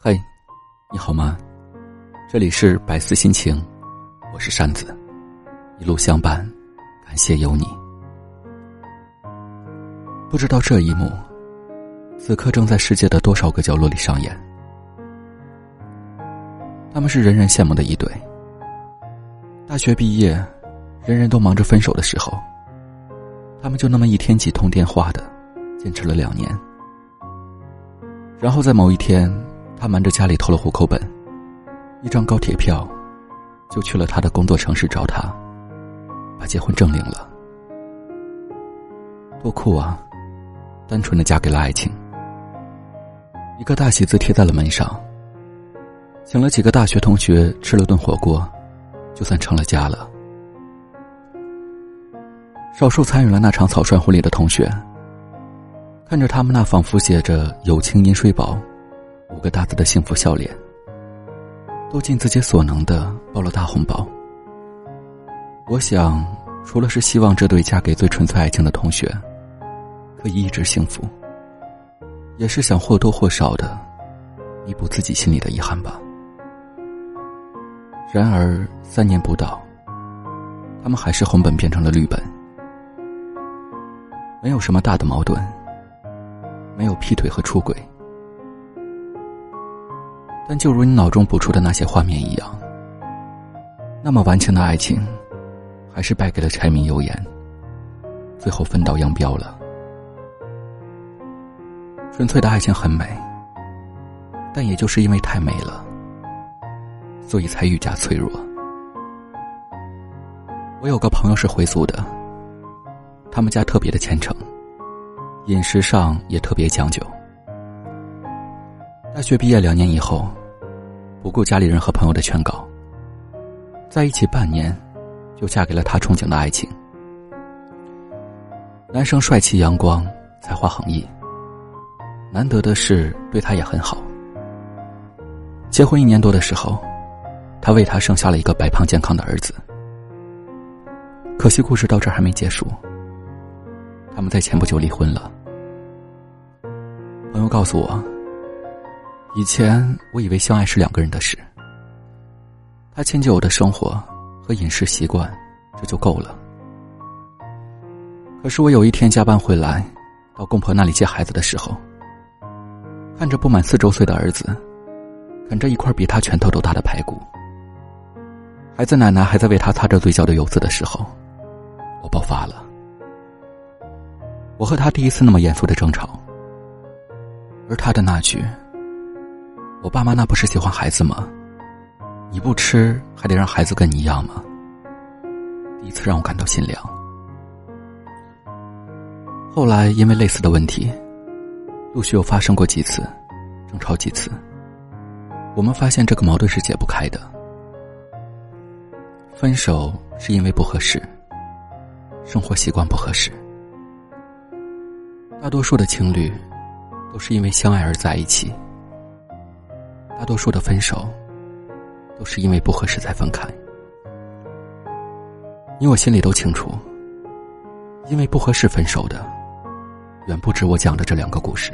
嘿，你好吗？这里是百思心情，我是扇子，一路相伴，感谢有你。不知道这一幕，此刻正在世界的多少个角落里上演。他们是人人羡慕的一对。大学毕业，人人都忙着分手的时候，他们就那么一天几通电话的，坚持了两年。然后在某一天，他瞒着家里偷了户口本，一张高铁票，就去了他的工作城市找他，把结婚证领了。多酷啊！单纯的嫁给了爱情，一个大喜字贴在了门上。请了几个大学同学吃了顿火锅，就算成了家了。少数参与了那场草率婚礼的同学。看着他们那仿佛写着“有情饮水饱”五个大字的幸福笑脸，都尽自己所能的包了大红包。我想，除了是希望这对嫁给最纯粹爱情的同学可以一直幸福，也是想或多或少的弥补自己心里的遗憾吧。然而，三年不到，他们还是红本变成了绿本，没有什么大的矛盾。没有劈腿和出轨，但就如你脑中补出的那些画面一样，那么顽强的爱情，还是败给了柴米油盐，最后分道扬镳了。纯粹的爱情很美，但也就是因为太美了，所以才愈加脆弱。我有个朋友是回族的，他们家特别的虔诚。饮食上也特别讲究。大学毕业两年以后，不顾家里人和朋友的劝告，在一起半年，就嫁给了他憧憬的爱情。男生帅气阳光，才华横溢，难得的是对他也很好。结婚一年多的时候，他为他生下了一个白胖健康的儿子。可惜故事到这儿还没结束，他们在前不久离婚了。朋友告诉我，以前我以为相爱是两个人的事，他迁就我的生活和饮食习惯，这就够了。可是我有一天加班回来，到公婆那里接孩子的时候，看着不满四周岁的儿子，啃着一块比他拳头都大的排骨，孩子奶奶还在为他擦着嘴角的油渍的时候，我爆发了。我和他第一次那么严肃的争吵。而他的那句：“我爸妈那不是喜欢孩子吗？你不吃还得让孩子跟你一样吗？”第一次让我感到心凉。后来因为类似的问题，陆续又发生过几次，争吵几次。我们发现这个矛盾是解不开的。分手是因为不合适，生活习惯不合适。大多数的情侣。都是因为相爱而在一起，大多数的分手，都是因为不合适才分开。你我心里都清楚，因为不合适分手的，远不止我讲的这两个故事，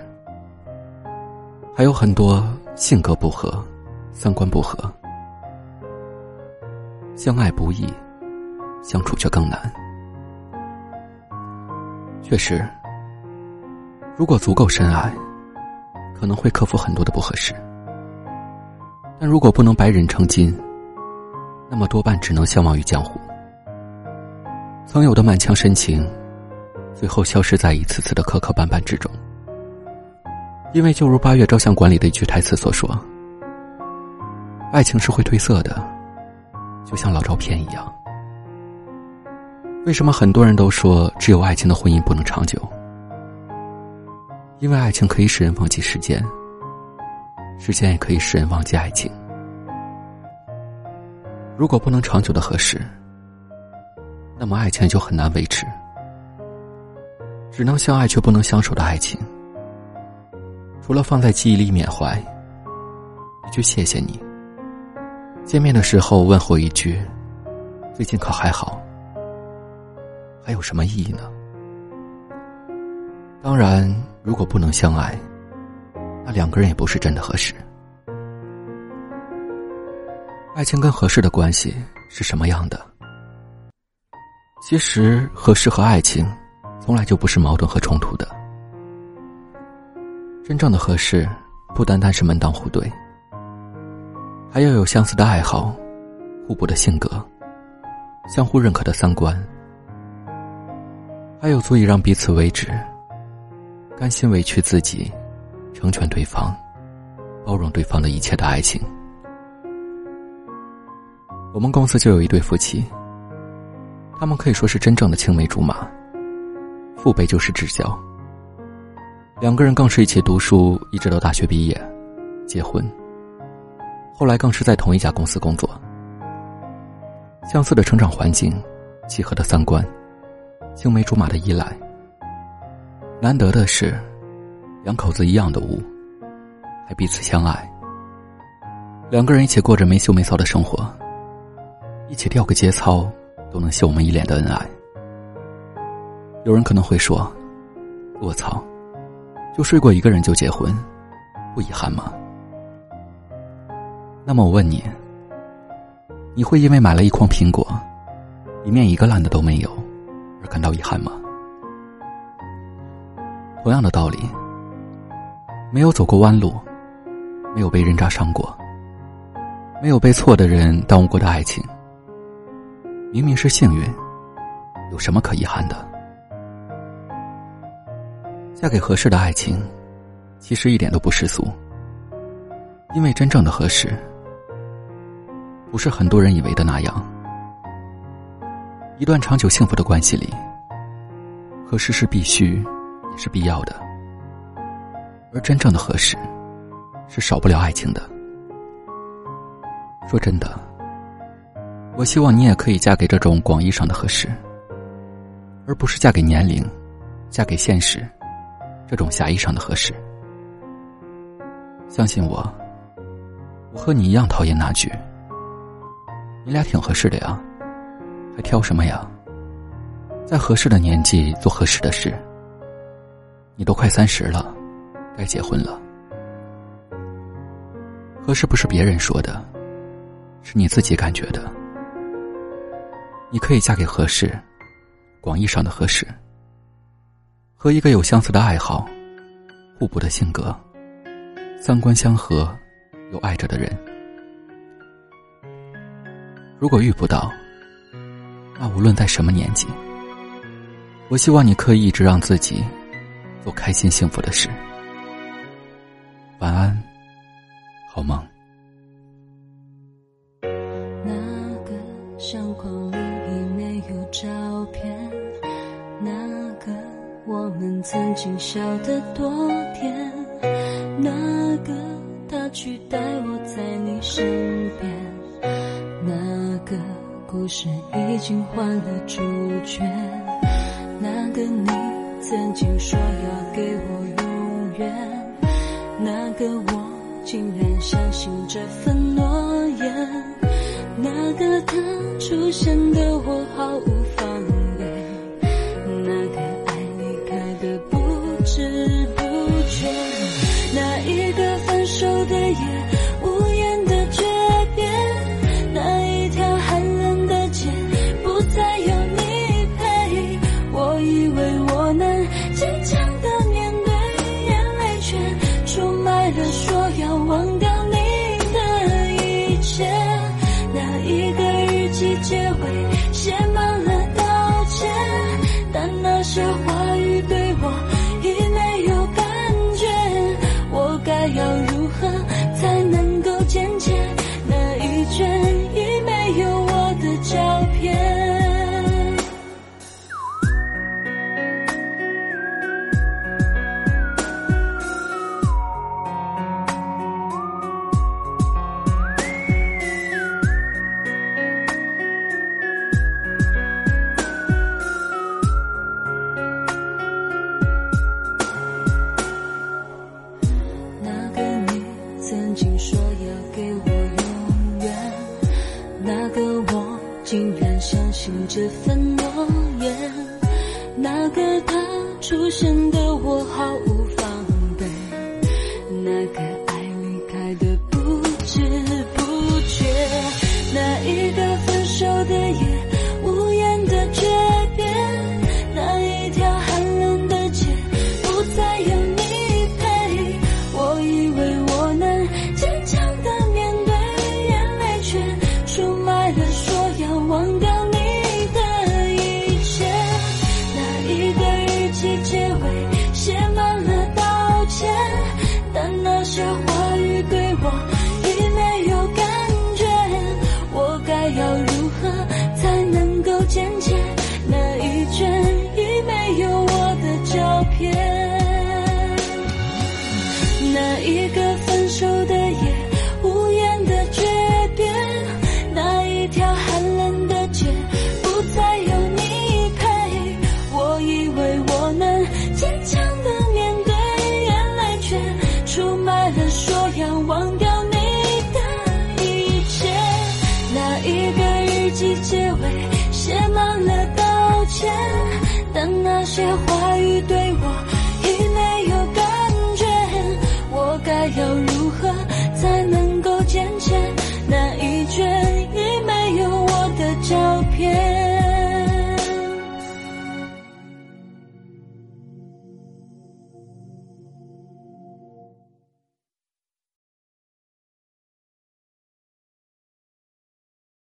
还有很多性格不合、三观不合，相爱不易，相处却更难。确实。如果足够深爱，可能会克服很多的不合适；但如果不能百忍成金，那么多半只能相忘于江湖。曾有的满腔深情，最后消失在一次次的磕磕绊绊之中。因为就如八月照相馆里的一句台词所说：“爱情是会褪色的，就像老照片一样。”为什么很多人都说只有爱情的婚姻不能长久？因为爱情可以使人忘记时间，时间也可以使人忘记爱情。如果不能长久的合适，那么爱情就很难维持。只能相爱却不能相守的爱情，除了放在记忆里缅怀，一句谢谢你，见面的时候问候一句，最近可还好，还有什么意义呢？当然。如果不能相爱，那两个人也不是真的合适。爱情跟合适的关系是什么样的？其实，合适和爱情从来就不是矛盾和冲突的。真正的合适，不单单是门当户对，还要有相似的爱好、互补的性格、相互认可的三观，还有足以让彼此为止、甘心委屈自己、成全对方、包容对方的一切的爱情。我们公司就有一对夫妻，他们可以说是真正的青梅竹马，父辈就是至交。两个人更是一起读书，一直到大学毕业，结婚。后来更是在同一家公司工作，相似的成长环境，契合的三观，青梅竹马的依赖。难得的是，两口子一样的屋，还彼此相爱。两个人一起过着没羞没臊的生活。一起跳个节操，都能秀我们一脸的恩爱。有人可能会说：“我操，就睡过一个人就结婚，不遗憾吗？”那么我问你，你会因为买了一筐苹果，里面一个烂的都没有，而感到遗憾吗？同样的道理，没有走过弯路，没有被人渣伤过，没有被错的人耽误过的爱情。明明是幸运，有什么可遗憾的？嫁给合适的爱情，其实一点都不世俗。因为真正的合适，不是很多人以为的那样。一段长久幸福的关系里，合适是必须，也是必要的。而真正的合适，是少不了爱情的。说真的。我希望你也可以嫁给这种广义上的合适，而不是嫁给年龄、嫁给现实这种狭义上的合适。相信我，我和你一样讨厌那句：“你俩挺合适的呀，还挑什么呀？”在合适的年纪做合适的事。你都快三十了，该结婚了。合适不是别人说的，是你自己感觉的。你可以嫁给合适，广义上的合适，和一个有相似的爱好、互补的性格、三观相合、有爱着的人。如果遇不到，那无论在什么年纪，我希望你可以一直让自己做开心幸福的事。笑得多甜，那个他取代我在你身边，那个故事已经换了主角，那个你曾经说要给我永远，那个我竟然相信这份诺言。那个他出现的我毫无知不觉，那一个分手的夜，无言的诀别，那一条寒冷的街，不再有你陪。我以为我能坚强的面对，眼泪却出卖了说要忘掉你的一切。那一个日记。结尾写满了道歉，但那些话这份诺言，那个他出现的我毫无我要如何？